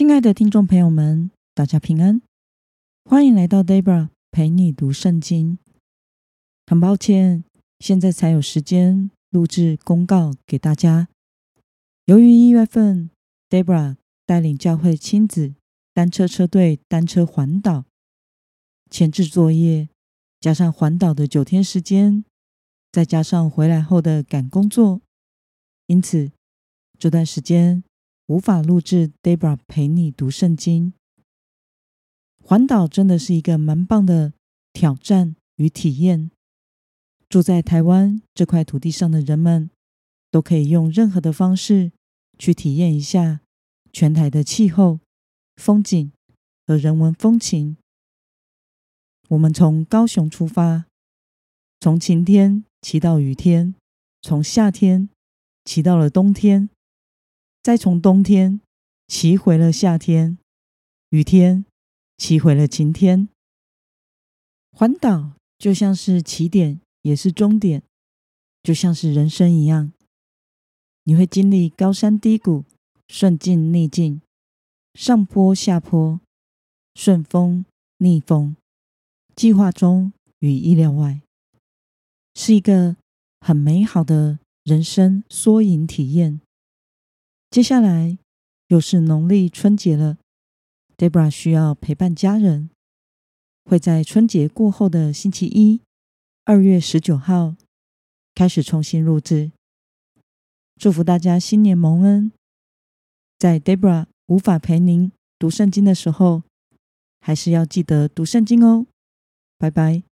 亲爱的听众朋友们，大家平安，欢迎来到 Debra 陪你读圣经。很抱歉，现在才有时间录制公告给大家。由于一月份 Debra 带领教会亲子单车车队单车环岛，前置作业加上环岛的九天时间，再加上回来后的赶工作，因此这段时间。无法录制 Debra 陪你读圣经。环岛真的是一个蛮棒的挑战与体验。住在台湾这块土地上的人们，都可以用任何的方式去体验一下全台的气候、风景和人文风情。我们从高雄出发，从晴天骑到雨天，从夏天骑到了冬天。再从冬天骑回了夏天，雨天骑回了晴天。环岛就像是起点，也是终点，就像是人生一样，你会经历高山低谷、顺境逆境、上坡下坡、顺风逆风，计划中与意料外，是一个很美好的人生缩影体验。接下来又是农历春节了，Debra 需要陪伴家人，会在春节过后的星期一，二月十九号开始重新录制。祝福大家新年蒙恩，在 Debra 无法陪您读圣经的时候，还是要记得读圣经哦。拜拜。